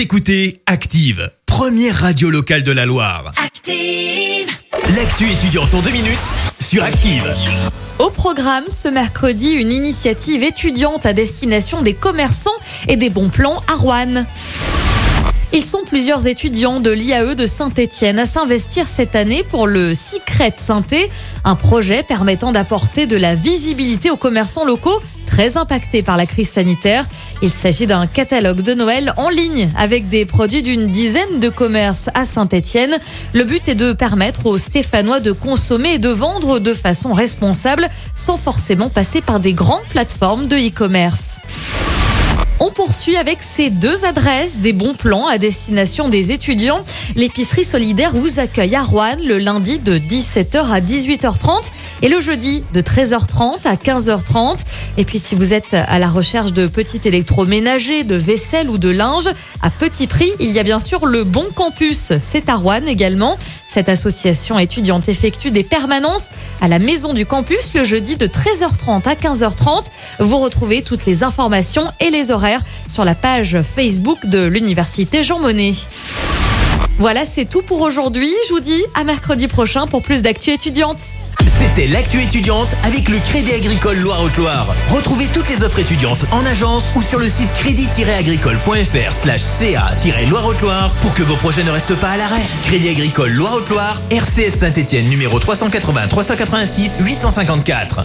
Vous écoutez Active, première radio locale de la Loire. Active. L'actu étudiante en deux minutes sur Active. Au programme ce mercredi, une initiative étudiante à destination des commerçants et des bons plans à Rouen. Ils sont plusieurs étudiants de l'IAE de Saint-Étienne à s'investir cette année pour le Secret Synthé, un projet permettant d'apporter de la visibilité aux commerçants locaux très impactés par la crise sanitaire. Il s'agit d'un catalogue de Noël en ligne avec des produits d'une dizaine de commerces à Saint-Étienne. Le but est de permettre aux Stéphanois de consommer et de vendre de façon responsable sans forcément passer par des grandes plateformes de e-commerce. On poursuit avec ces deux adresses des bons plans à destination des étudiants. L'épicerie solidaire vous accueille à Rouen le lundi de 17h à 18h30 et le jeudi de 13h30 à 15h30. Et puis si vous êtes à la recherche de petits électroménagers, de vaisselle ou de linge à petit prix, il y a bien sûr le Bon Campus. C'est à Rouen également. Cette association étudiante effectue des permanences à la maison du campus le jeudi de 13h30 à 15h30. Vous retrouvez toutes les informations et les horaires sur la page Facebook de l'Université Jean Monnet. Voilà, c'est tout pour aujourd'hui. Je vous dis à mercredi prochain pour plus d'actu étudiante. C'était l'actu étudiante avec le Crédit Agricole Loire-Haute-Loire. Retrouvez toutes les offres étudiantes en agence ou sur le site crédit-agricole.fr slash ca-loire-haute-Loire pour que vos projets ne restent pas à l'arrêt. Crédit Agricole Loire-Haute-Loire, RCS Saint-Etienne numéro 380 386 854.